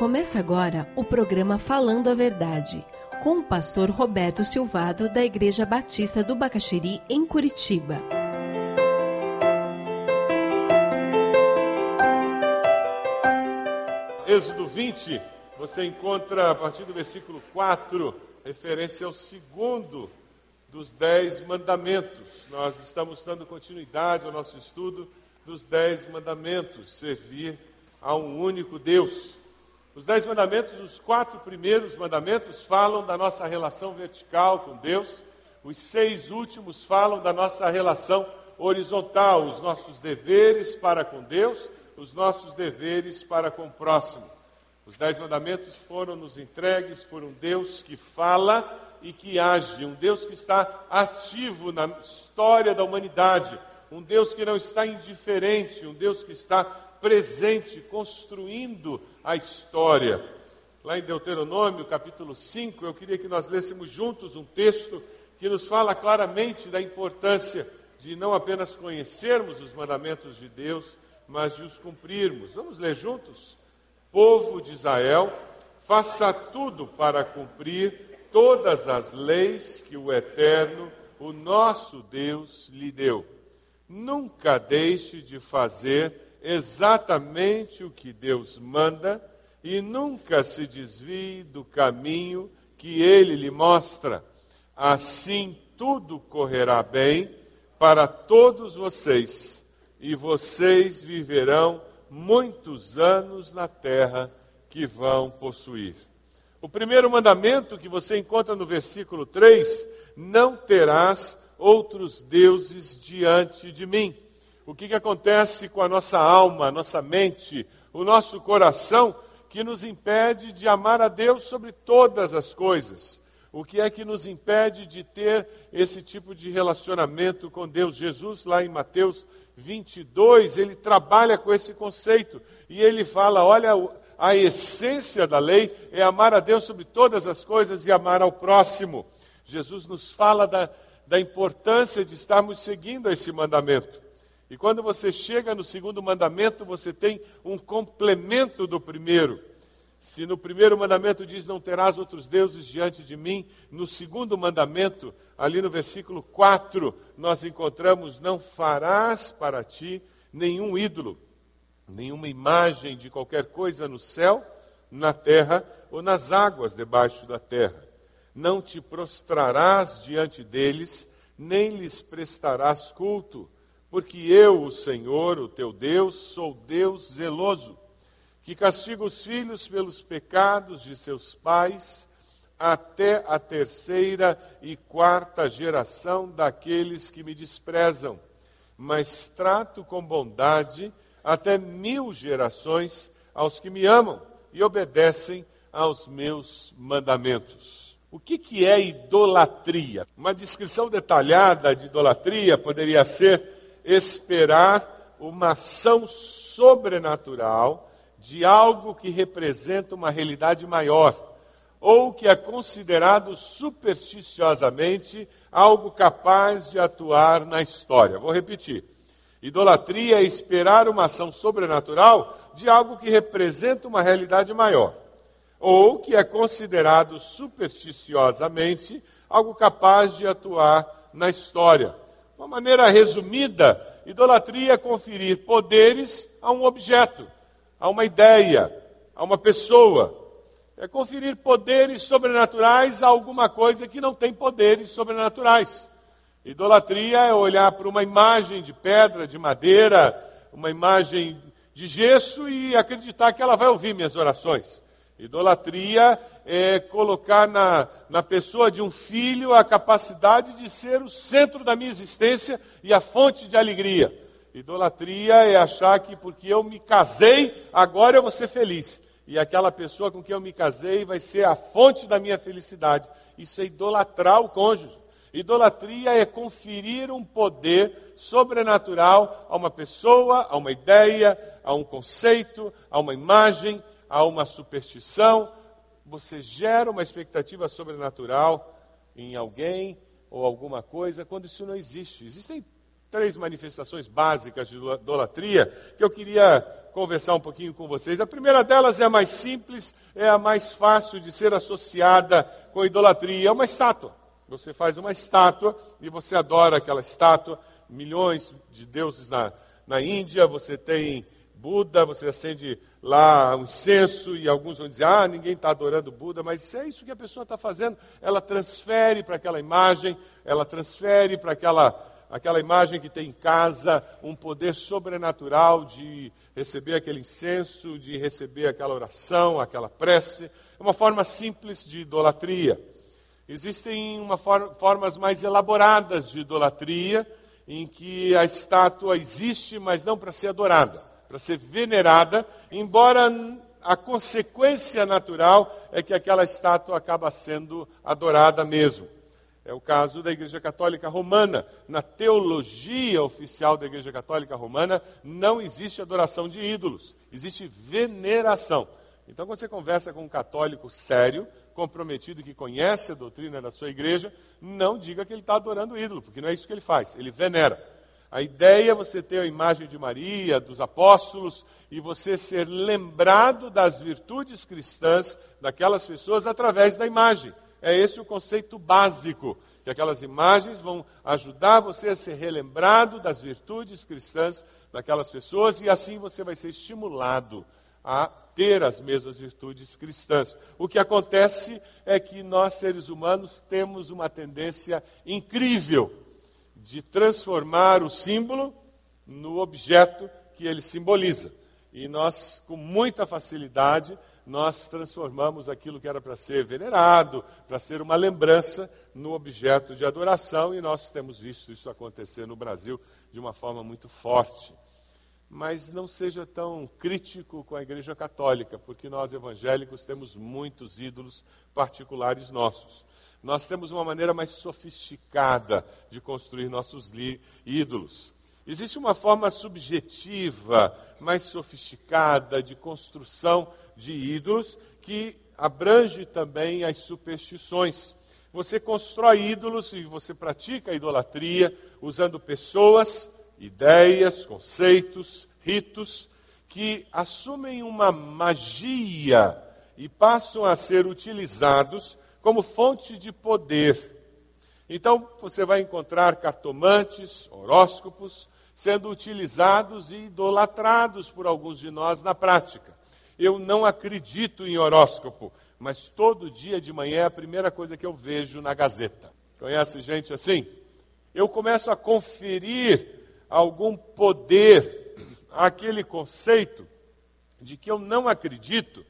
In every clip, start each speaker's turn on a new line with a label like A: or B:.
A: Começa agora o programa Falando a Verdade, com o pastor Roberto Silvado, da Igreja Batista do Bacaxiri, em Curitiba.
B: Êxodo 20, você encontra a partir do versículo 4, referência ao segundo dos dez mandamentos. Nós estamos dando continuidade ao nosso estudo dos dez mandamentos, servir a um único Deus. Os dez mandamentos, os quatro primeiros mandamentos falam da nossa relação vertical com Deus, os seis últimos falam da nossa relação horizontal, os nossos deveres para com Deus, os nossos deveres para com o próximo. Os dez mandamentos foram nos entregues por um Deus que fala e que age, um Deus que está ativo na história da humanidade, um Deus que não está indiferente, um Deus que está presente, construindo a história. Lá em Deuteronômio, capítulo 5, eu queria que nós lêssemos juntos um texto que nos fala claramente da importância de não apenas conhecermos os mandamentos de Deus, mas de os cumprirmos. Vamos ler juntos? Povo de Israel, faça tudo para cumprir todas as leis que o Eterno, o nosso Deus, lhe deu. Nunca deixe de fazer exatamente o que Deus manda e nunca se desvie do caminho que ele lhe mostra. Assim tudo correrá bem para todos vocês e vocês viverão muitos anos na terra que vão possuir. O primeiro mandamento que você encontra no versículo 3: Não terás outros deuses diante de mim. O que, que acontece com a nossa alma, a nossa mente, o nosso coração, que nos impede de amar a Deus sobre todas as coisas? O que é que nos impede de ter esse tipo de relacionamento com Deus? Jesus, lá em Mateus 22, ele trabalha com esse conceito e ele fala: olha, a essência da lei é amar a Deus sobre todas as coisas e amar ao próximo. Jesus nos fala da, da importância de estarmos seguindo esse mandamento. E quando você chega no segundo mandamento, você tem um complemento do primeiro. Se no primeiro mandamento diz: Não terás outros deuses diante de mim, no segundo mandamento, ali no versículo 4, nós encontramos: Não farás para ti nenhum ídolo, nenhuma imagem de qualquer coisa no céu, na terra ou nas águas debaixo da terra. Não te prostrarás diante deles, nem lhes prestarás culto porque eu, o Senhor, o teu Deus, sou Deus zeloso, que castiga os filhos pelos pecados de seus pais, até a terceira e quarta geração daqueles que me desprezam, mas trato com bondade até mil gerações aos que me amam e obedecem aos meus mandamentos. O que, que é idolatria? Uma descrição detalhada de idolatria poderia ser esperar uma ação sobrenatural de algo que representa uma realidade maior, ou que é considerado supersticiosamente algo capaz de atuar na história. Vou repetir. Idolatria é esperar uma ação sobrenatural de algo que representa uma realidade maior, ou que é considerado supersticiosamente algo capaz de atuar na história uma maneira resumida, idolatria é conferir poderes a um objeto, a uma ideia, a uma pessoa. É conferir poderes sobrenaturais a alguma coisa que não tem poderes sobrenaturais. Idolatria é olhar para uma imagem de pedra, de madeira, uma imagem de gesso e acreditar que ela vai ouvir minhas orações. Idolatria é colocar na, na pessoa de um filho a capacidade de ser o centro da minha existência e a fonte de alegria. Idolatria é achar que porque eu me casei, agora eu vou ser feliz. E aquela pessoa com quem eu me casei vai ser a fonte da minha felicidade. Isso é idolatrar o cônjuge. Idolatria é conferir um poder sobrenatural a uma pessoa, a uma ideia, a um conceito, a uma imagem, a uma superstição, você gera uma expectativa sobrenatural em alguém ou alguma coisa, quando isso não existe. Existem três manifestações básicas de idolatria que eu queria conversar um pouquinho com vocês. A primeira delas é a mais simples, é a mais fácil de ser associada com idolatria. É uma estátua. Você faz uma estátua e você adora aquela estátua. Milhões de deuses na, na Índia, você tem Buda, você acende lá um incenso e alguns vão dizer, ah, ninguém está adorando Buda, mas é isso que a pessoa está fazendo. Ela transfere para aquela imagem, ela transfere para aquela, aquela imagem que tem em casa um poder sobrenatural de receber aquele incenso, de receber aquela oração, aquela prece. É uma forma simples de idolatria. Existem uma for formas mais elaboradas de idolatria, em que a estátua existe, mas não para ser adorada para ser venerada, embora a consequência natural é que aquela estátua acaba sendo adorada mesmo. É o caso da Igreja Católica Romana. Na teologia oficial da Igreja Católica Romana, não existe adoração de ídolos, existe veneração. Então, quando você conversa com um católico sério, comprometido, que conhece a doutrina da sua igreja, não diga que ele está adorando ídolo, porque não é isso que ele faz, ele venera. A ideia é você ter a imagem de Maria, dos apóstolos, e você ser lembrado das virtudes cristãs daquelas pessoas através da imagem. É esse o conceito básico, que aquelas imagens vão ajudar você a ser relembrado das virtudes cristãs daquelas pessoas, e assim você vai ser estimulado a ter as mesmas virtudes cristãs. O que acontece é que nós, seres humanos, temos uma tendência incrível de transformar o símbolo no objeto que ele simboliza. E nós, com muita facilidade, nós transformamos aquilo que era para ser venerado, para ser uma lembrança, no objeto de adoração, e nós temos visto isso acontecer no Brasil de uma forma muito forte. Mas não seja tão crítico com a Igreja Católica, porque nós evangélicos temos muitos ídolos particulares nossos nós temos uma maneira mais sofisticada de construir nossos ídolos. Existe uma forma subjetiva, mais sofisticada de construção de ídolos que abrange também as superstições. Você constrói ídolos e você pratica a idolatria usando pessoas, ideias, conceitos, ritos que assumem uma magia e passam a ser utilizados como fonte de poder. Então, você vai encontrar cartomantes, horóscopos, sendo utilizados e idolatrados por alguns de nós na prática. Eu não acredito em horóscopo, mas todo dia de manhã é a primeira coisa que eu vejo na Gazeta. Conhece gente assim? Eu começo a conferir algum poder àquele conceito de que eu não acredito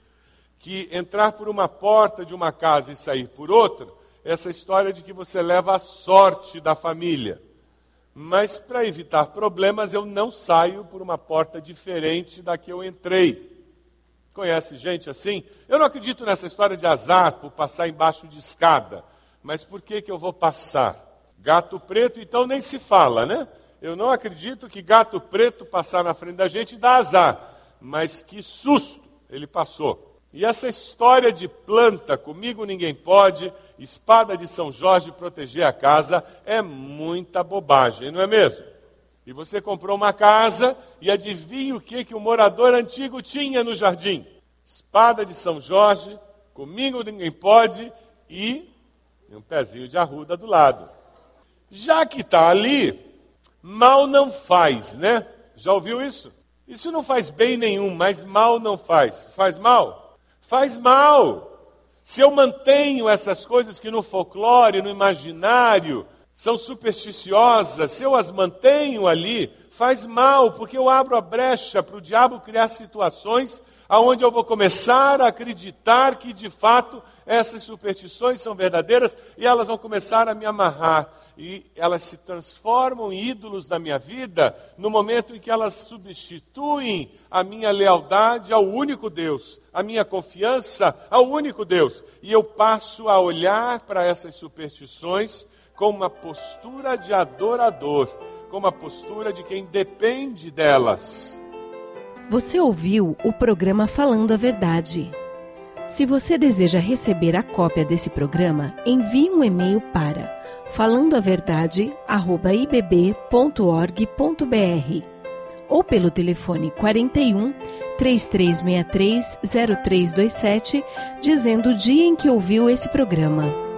B: que entrar por uma porta de uma casa e sair por outra, essa história de que você leva a sorte da família. Mas para evitar problemas, eu não saio por uma porta diferente da que eu entrei. Conhece gente assim? Eu não acredito nessa história de azar por passar embaixo de escada. Mas por que, que eu vou passar? Gato preto, então nem se fala, né? Eu não acredito que gato preto passar na frente da gente dá azar. Mas que susto ele passou. E essa história de planta, comigo ninguém pode, espada de São Jorge proteger a casa, é muita bobagem, não é mesmo? E você comprou uma casa e adivinha o que, que o morador antigo tinha no jardim? Espada de São Jorge, comigo ninguém pode e um pezinho de arruda do lado. Já que está ali, mal não faz, né? Já ouviu isso? Isso não faz bem nenhum, mas mal não faz. Faz mal? Faz mal. Se eu mantenho essas coisas que no folclore, no imaginário, são supersticiosas, se eu as mantenho ali, faz mal, porque eu abro a brecha para o diabo criar situações aonde eu vou começar a acreditar que de fato essas superstições são verdadeiras e elas vão começar a me amarrar e elas se transformam em ídolos da minha vida no momento em que elas substituem a minha lealdade ao único Deus, a minha confiança ao único Deus. E eu passo a olhar para essas superstições com uma postura de adorador, com uma postura de quem depende delas.
A: Você ouviu o programa Falando a Verdade. Se você deseja receber a cópia desse programa, envie um e-mail para falandoaverdade@ibb.org.br ou pelo telefone 41 3363 0327, dizendo o dia em que ouviu esse programa.